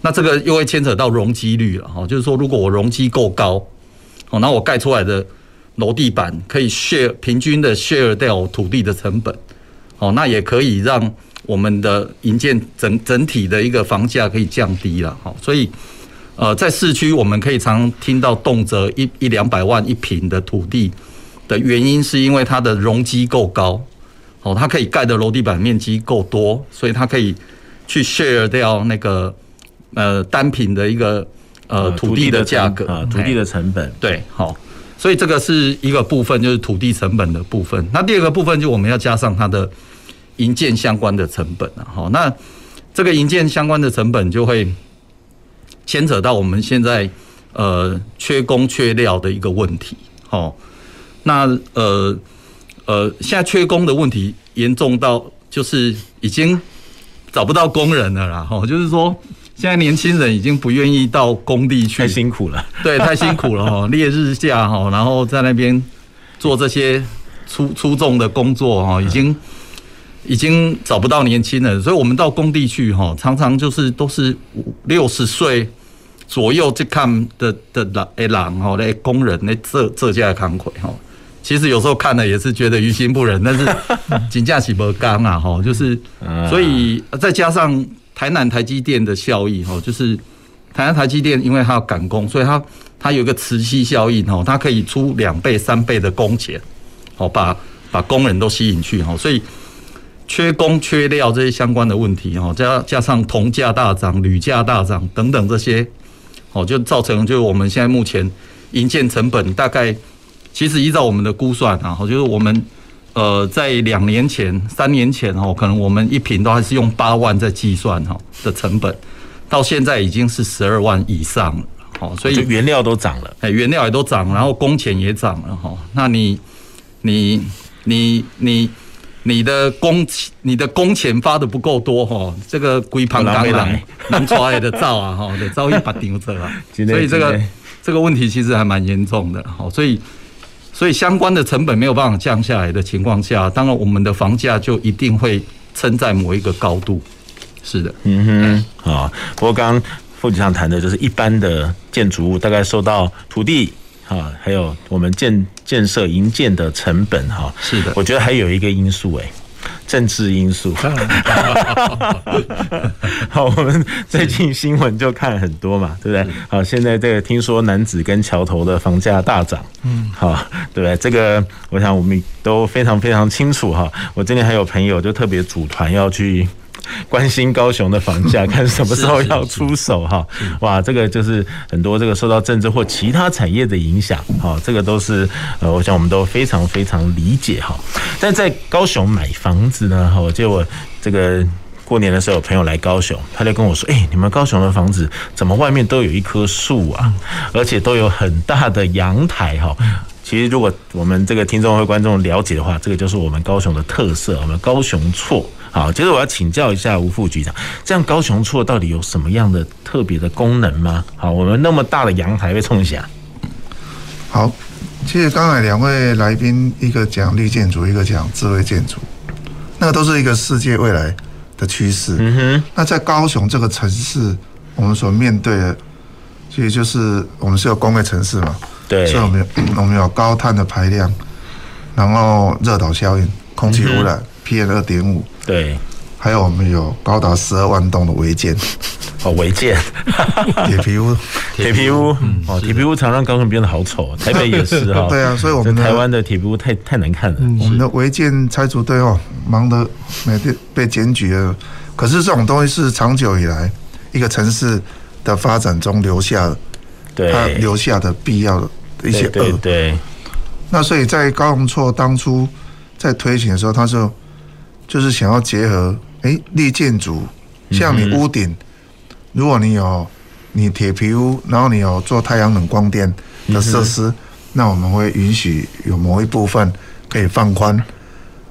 那这个又会牵扯到容积率了哈，就是说如果我容积够高，哦，那我盖出来的楼地板可以 share 平均的 share 掉土地的成本，哦，那也可以让。我们的营建整整体的一个房价可以降低了，好，所以呃，在市区我们可以常听到动辄一一两百万一平的土地的原因，是因为它的容积够高，哦，它可以盖的楼地板面积够多，所以它可以去 share 掉那个呃单品的一个呃土地的价格啊，土地的成本，对，好，所以这个是一个部分，就是土地成本的部分。那第二个部分就我们要加上它的。营建相关的成本啊，好，那这个营建相关的成本就会牵扯到我们现在呃缺工缺料的一个问题，好，那呃呃现在缺工的问题严重到就是已经找不到工人了啦，哈，就是说现在年轻人已经不愿意到工地去，太辛苦了，对，太辛苦了哈，烈日下哈，然后在那边做这些粗粗重的工作哈，已经。已经找不到年轻人，所以我们到工地去哈，常常就是都是五六十岁左右去看的的老诶老哈那工人那这这家扛魁哈，其实有时候看了也是觉得于心不忍，但是金价起不刚啊哈，就是所以再加上台南台积电的效益哈，就是台南台积电因为它要赶工，所以它它有一个磁吸效应哈，它可以出两倍三倍的工钱，好把把工人都吸引去哈，所以。缺工缺料这些相关的问题哈，加加上铜价大涨、铝价大涨等等这些，哦，就造成就是我们现在目前营建成本大概，其实依照我们的估算啊，就是我们呃在两年前、三年前哦，可能我们一坪都还是用八万在计算哈的成本，到现在已经是十二万以上了，哦，所以原料都涨了，哎，原料也都涨，然后工钱也涨了哈，那你你你你。你的工你的工钱发的不够多哈，这个龟盘刚来能出来的造啊哈，得造一把顶着啊，所以这个这个问题其实还蛮严重的哈，所以所以相关的成本没有办法降下来的情况下，当然我们的房价就一定会撑在某一个高度，是的，嗯哼，啊，不过刚刚副理事长谈的就是一般的建筑物大概受到土地。啊，还有我们建建设营建的成本哈，是的，我觉得还有一个因素哎，政治因素。好，我们最近新闻就看很多嘛，对不对？好，现在这个听说男子跟桥头的房价大涨，嗯，好，对不对？这个我想我们都非常非常清楚哈。我今天还有朋友就特别组团要去。关心高雄的房价，看什么时候要出手哈？哇，这个就是很多这个受到政治或其他产业的影响，哈，这个都是呃，我想我们都非常非常理解哈。但在高雄买房子呢，哈，我记得我这个过年的时候有朋友来高雄，他就跟我说：“哎，你们高雄的房子怎么外面都有一棵树啊？而且都有很大的阳台哈。”其实如果我们这个听众和观众了解的话，这个就是我们高雄的特色，我们高雄厝。好，其实我要请教一下吴副局长，这样高雄厝到底有什么样的特别的功能吗？好，我们那么大的阳台被冲下。好，其实刚才两位来宾，一个讲绿建筑，一个讲智慧建筑，那个都是一个世界未来的趋势。嗯哼。那在高雄这个城市，我们所面对的，其实就是我们是有工业城市嘛，对，所以我们有我们有高碳的排量，然后热岛效应、空气污染、PM 二点五。对，还有我们有高达十二万栋的违建，哦，违建，铁皮屋，铁皮屋，哦，铁皮屋常让高雄变得好丑，台北也是哈。对啊，所以我们台湾的铁皮屋太太难看了。我们的违建拆除队哦，忙得每天被检举了。可是这种东西是长久以来一个城市的发展中留下的，对，它留下的必要的一些恶。对。那所以在高雄厝当初在推行的时候，他说。就是想要结合，哎，绿建筑，像你屋顶，如果你有你铁皮屋，然后你有做太阳能光电的设施，那我们会允许有某一部分可以放宽，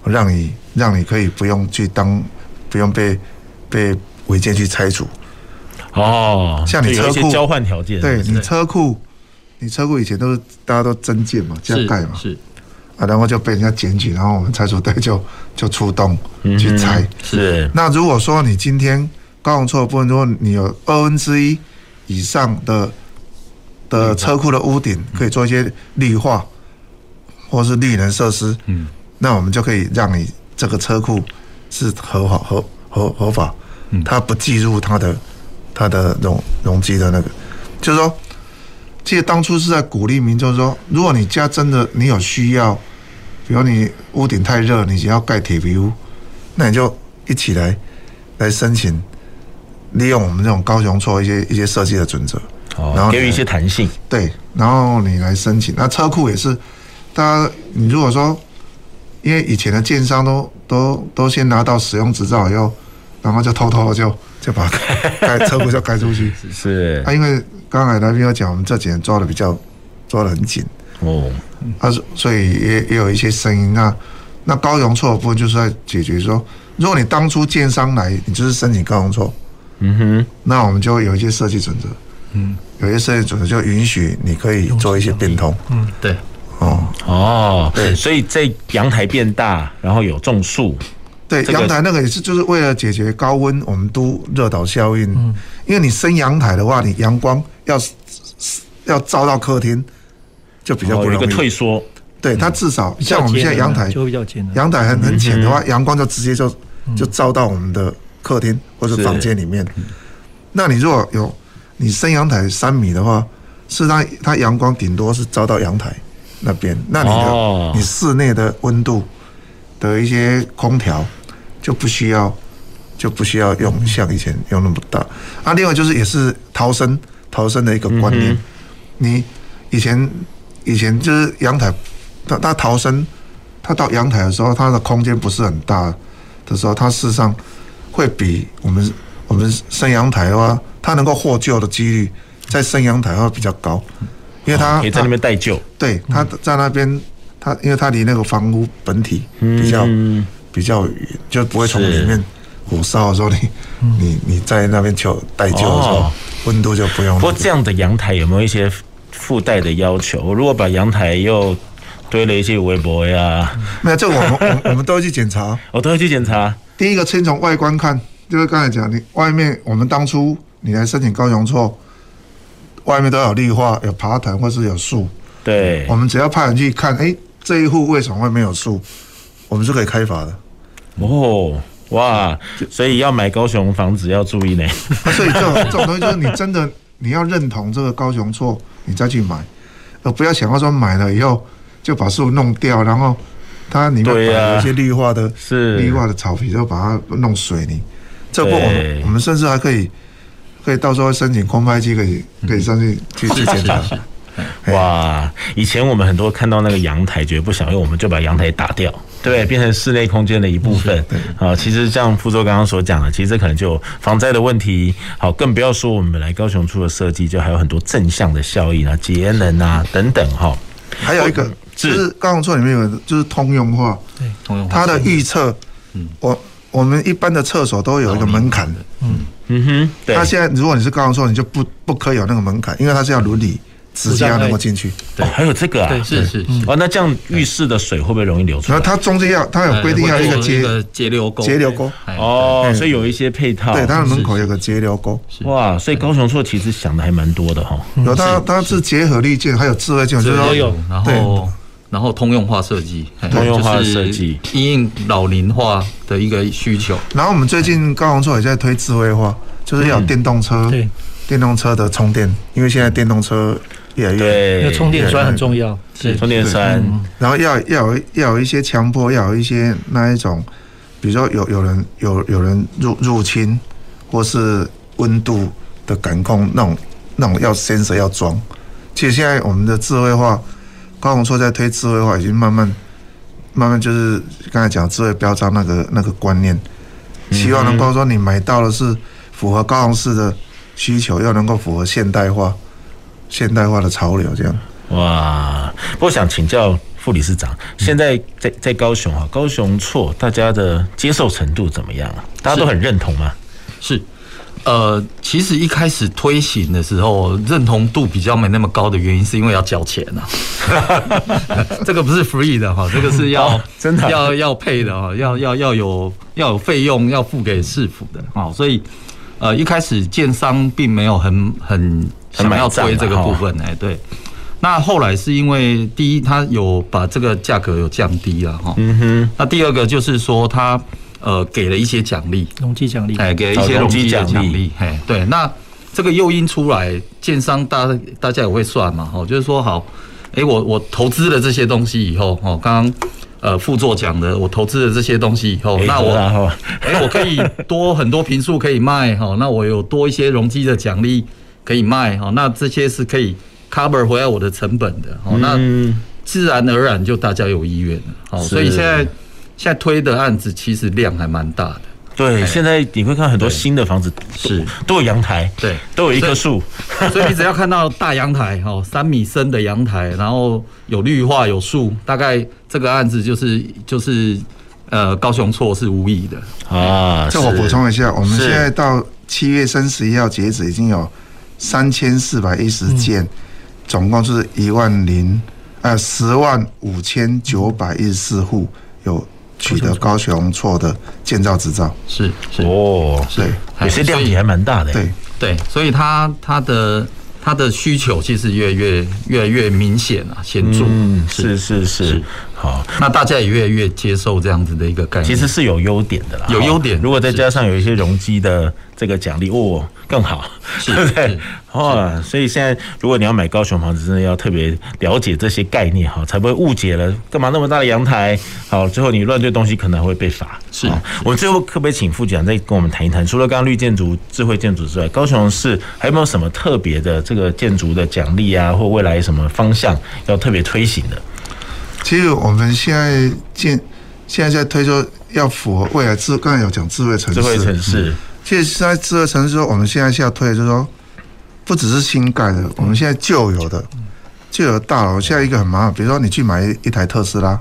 让你让你可以不用去当，不用被被违建去拆除。哦，像你车库交换条件，对你车库，你车库以前都是大家都增建嘛，加盖嘛，是。啊，然后就被人家检举，然后我们拆除队就就出动去拆。嗯、是。那如果说你今天高雄错的部分，如果你有二分之一以上的的车库的屋顶可以做一些绿化，或是绿能设施，嗯，那我们就可以让你这个车库是合法合合合法，它不计入它的它的容容积的那个，就是说。其实当初是在鼓励民众说，如果你家真的你有需要，比如你屋顶太热，你想要盖铁皮屋，那你就一起来来申请，利用我们这种高雄错一些一些设计的准则，然后给予一些弹性。对，然后你来申请。那车库也是，大家你如果说，因为以前的建商都都都先拿到使用执照以后，然后就偷偷的就就把盖 车库就盖出去。是。啊，因为。刚才来宾有讲，我们这几年抓的比较抓的很紧。哦，啊，所以也也有一些声音。那那高容错的部分就是在解决说，如果你当初建商来，你就是申请高容错，嗯哼，那我们就会有一些设计准则，嗯，有一些设计准则就允许你可以做一些变通，嗯，对，哦。哦，对，所以在阳台变大，然后有种树。对，阳台那个也是，就是为了解决高温，我们都热岛效应。嗯，因为你升阳台的话，你阳光要要照到客厅，就比较不容易。有一个退缩。对，它至少像我们现在阳台，阳台很很浅的话，阳光就直接就就照到我们的客厅或者房间里面。那你如果有你升阳台三米的话，是它它阳光顶多是照到阳台那边，那你的你室内的温度的一些空调。就不需要，就不需要用像以前用那么大啊。另外就是也是逃生逃生的一个观念。嗯、你以前以前就是阳台，他他逃生，他到阳台的时候，他的空间不是很大的时候，他事实上会比我们我们升阳台的话，它能够获救的几率在升阳台会比较高，因为它、哦、可以在那边待救。对，他在那边，他因为他离那个房屋本体比较。嗯比较远，就不会从里面火烧的时候，你你你在那边求待救的时候，温度就不用。不过这样的阳台有没有一些附带的要求？如果把阳台又堆了一些围脖呀，没有，这我们我 我们都会去检查，我都会去检查。第一个先从外观看，就是刚才讲，你外面我们当初你来申请高雄厝，外面都有绿化，有爬藤或是有树，对，我们只要派人去看，哎，这一户为什么会没有树？我们是可以开罚的，哦，哇，所以要买高雄房子要注意呢。啊、所以这种 这种东西就是你真的你要认同这个高雄错，你再去买，而不要想要说买了以后就把树弄掉，然后它里面有一些绿化的、是绿化的草皮，就把它弄水泥。这不，我们我们甚至还可以可以到时候申请空拍机，可以可以上去去去检查。哇！以前我们很多看到那个阳台觉得不想用，我们就把阳台打掉，对，变成室内空间的一部分。啊，其实像福州刚刚所讲的，其实这可能就防灾的问题。好，更不要说我们本来高雄出的设计，就还有很多正向的效益啊，节能啊等等哈。还有一个就是高雄错里面有就是通用化，对，通用化。它的预测，嗯，我我们一般的厕所都有一个门槛的，嗯嗯哼。对。它现在如果你是高雄错，你就不不可以有那个门槛，因为它是要伦理。直接要能够进去，对，还有这个啊，是是哦，那这样浴室的水会不会容易流出来？然后它中间要，它有规定要一个节节流沟，节流沟。哦，所以有一些配套，对，它的门口有个节流沟。哇，所以高雄错其实想的还蛮多的哈。有它，它是结合力建，还有智慧件，都有。然后，然后通用化设计，通用化设计，因应老龄化的一个需求。然后我们最近高雄错也在推智慧化，就是要电动车，对，电动车的充电，因为现在电动车。越来越对，那充电栓很重要，是充电栓，然后要要有要有一些强迫，要有一些那一种，比如说有有人有有人入入侵，或是温度的感控那种那种要 sensor 要装。其实现在我们的智慧化，高雄说在推智慧化，已经慢慢慢慢就是刚才讲智慧标章那个那个观念，希望能够说你买到的是符合高雄市的需求，又能够符合现代化。现代化的潮流，这样哇！不过想请教副理事长，现在在在高雄啊，高雄错大家的接受程度怎么样啊？大家都很认同吗？是，呃，其实一开始推行的时候，认同度比较没那么高的原因，是因为要交钱啊。这个不是 free 的哈，这个是要真的要要配的哈，要要要有要有费用要付给市府的啊，所以呃，一开始建商并没有很很。想要推这个部分，哎，对。那后来是因为第一，他有把这个价格有降低了哈。嗯哼。那第二个就是说，他呃给了一些奖励，容积奖励，哎，给了一些容积奖励，哎，对。那这个诱因出来，建商大大家也会算嘛，哈，就是说好，哎，我我投资了这些东西以后，哦，刚刚呃副座讲的，我投资了这些东西以后，那我哎我可以多很多平数可以卖，哈，那我有多一些容积的奖励。可以卖哈，那这些是可以 cover 回来我的成本的，好，那自然而然就大家有意愿了，好，所以现在现在推的案子其实量还蛮大的。对，现在你会看很多新的房子是。都有阳台，对，都有一棵树，所以你只要看到大阳台哦，三米深的阳台，然后有绿化有树，大概这个案子就是就是呃高雄错是无疑的。啊。这我补充一下，我们现在到七月三十一号截止已经有。三千四百一十件，总共就是一万零呃十万五千九百一十四户有取得高雄错。的建造执照，是是。哦，对，也是量体还蛮大的，对。对，所以它它的它的需求其实越来越越来越明显啊，显著，嗯，是。是是。好，那大家也越来越接受这样子的一个概念，其实是有优点的啦，有优点。如果再加上有一些容积的这个奖励，哦，更好，是 对不对？哦，所以现在如果你要买高雄房子，真的要特别了解这些概念哈，才不会误解了。干嘛那么大的阳台？好，最后你乱堆东西，可能还会被罚。是，我们最后可不可以请副局长再跟我们谈一谈？除了刚刚绿建筑、智慧建筑之外，高雄市还有没有什么特别的这个建筑的奖励啊，或未来什么方向要特别推行的？其实我们现在建，现在在推出要符合未来智，刚才有讲智慧城市。智慧城市，现在智慧城市说，我们现在是要推就是说，不只是新盖的，我们现在旧有的，旧有的大楼，现在一个很麻烦，比如说你去买一台特斯拉，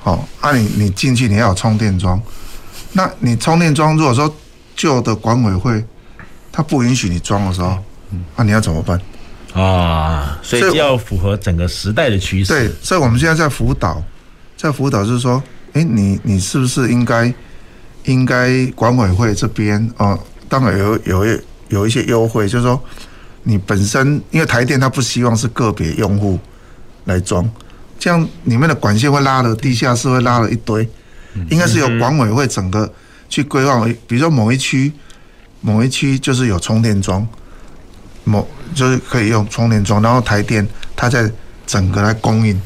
好，啊你你进去你要有充电桩，那你充电桩如果说旧的管委会他不允许你装的时候，那你要怎么办？啊，所以要符合整个时代的趋势。对，所以我们现在在辅导，在辅导就是说，哎，你你是不是应该应该管委会这边哦，当然有有一有一些优惠，就是说你本身因为台电它不希望是个别用户来装，这样里面的管线会拉了，地下室会拉了一堆，应该是由管委会整个去规划，比如说某一区，某一区就是有充电桩，某就是可以用充电桩，然后台电它在整个来供应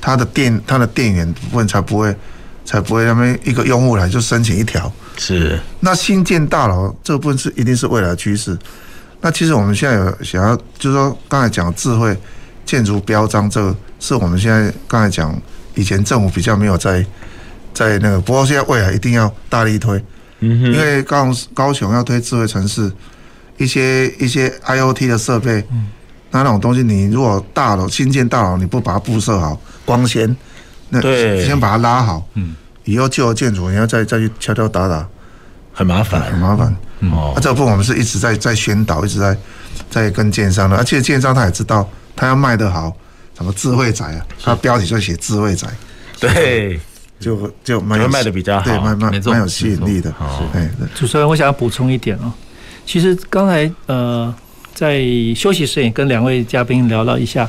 它的电，它的电源部分才不会才不会那么一个用户来就申请一条。是。那新建大楼这部分是一定是未来的趋势。那其实我们现在有想要，就是说刚才讲智慧建筑标章，这个是我们现在刚才讲以前政府比较没有在在那个，不过现在未来一定要大力推，嗯哼，因为高高雄要推智慧城市，一些一些 IOT 的设备，嗯，那那种东西，你如果大楼新建大楼你不把它布设好，光纤，那对，先把它拉好，嗯，以后旧的建筑你要再再去敲敲打打，很麻烦，很麻烦。哦，那这部分我们是一直在在宣导，一直在在跟建商的，而且建商他也知道，他要卖得好，什么智慧宅啊，他标题就写智慧宅，对，就就蛮卖的比较好，对，蛮蛮蛮有吸引力的。好，哎，主持人，我想要补充一点哦，其实刚才呃在休息室也跟两位嘉宾聊了一下，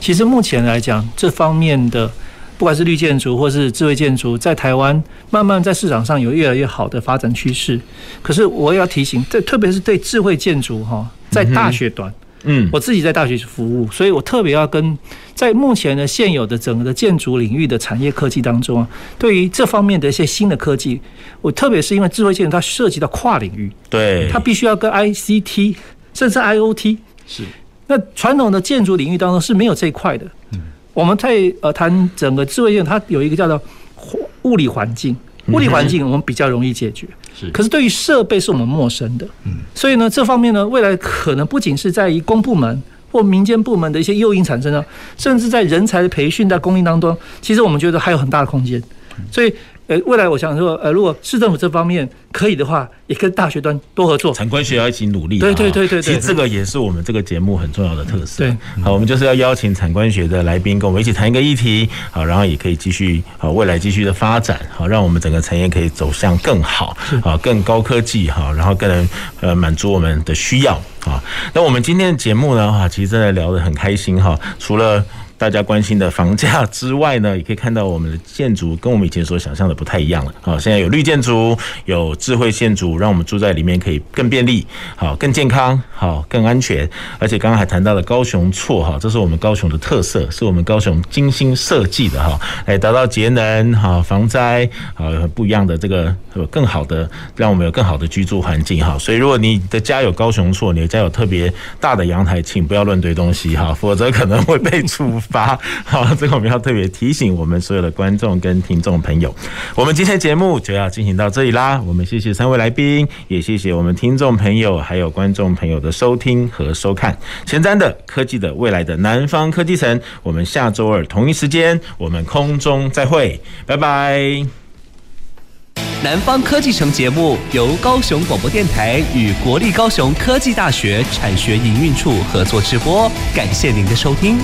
其实目前来讲这方面的。不管是绿建筑或是智慧建筑，在台湾慢慢在市场上有越来越好的发展趋势。可是我要提醒，这特别是对智慧建筑哈，在大学端，嗯，我自己在大学服务，所以我特别要跟在目前的现有的整个的建筑领域的产业科技当中啊，对于这方面的一些新的科技，我特别是因为智慧建筑它涉及到跨领域，对，它必须要跟 ICT 甚至 IOT 是，那传统的建筑领域当中是没有这一块的，嗯。我们在呃谈整个智慧建筑，它有一个叫做物理环境，物理环境我们比较容易解决，是。可是对于设备是我们陌生的，嗯。所以呢，这方面呢，未来可能不仅是在于公部门或民间部门的一些诱因产生呢，甚至在人才的培训在供应当中，其实我们觉得还有很大的空间，所以。呃，未来我想说，呃，如果市政府这方面可以的话，也跟大学端多合作，产官学要一起努力。对对对对，其实这个也是我们这个节目很重要的特色。对，好，我们就是要邀请产官学的来宾跟我们一起谈一个议题，好，然后也可以继续好未来继续的发展，好，让我们整个产业可以走向更好，好更高科技，好，然后更能呃满足我们的需要，好。那我们今天的节目呢，哈，其实真的聊得很开心哈，除了。大家关心的房价之外呢，也可以看到我们的建筑跟我们以前所想象的不太一样了。好，现在有绿建筑，有智慧建筑，让我们住在里面可以更便利，好，更健康，好，更安全。而且刚刚还谈到了高雄厝哈，这是我们高雄的特色，是我们高雄精心设计的哈，来达到节能、好防灾、好不一样的这个更好的，让我们有更好的居住环境哈。所以如果你的家有高雄厝，你的家有特别大的阳台，请不要乱堆东西哈，否则可能会被处。发 好，这个我们要特别提醒我们所有的观众跟听众朋友，我们今天节目就要进行到这里啦。我们谢谢三位来宾，也谢谢我们听众朋友还有观众朋友的收听和收看。前瞻的科技的未来的南方科技城，我们下周二同一时间我们空中再会，拜拜。南方科技城节目由高雄广播电台与国立高雄科技大学产学营运处合作直播，感谢您的收听。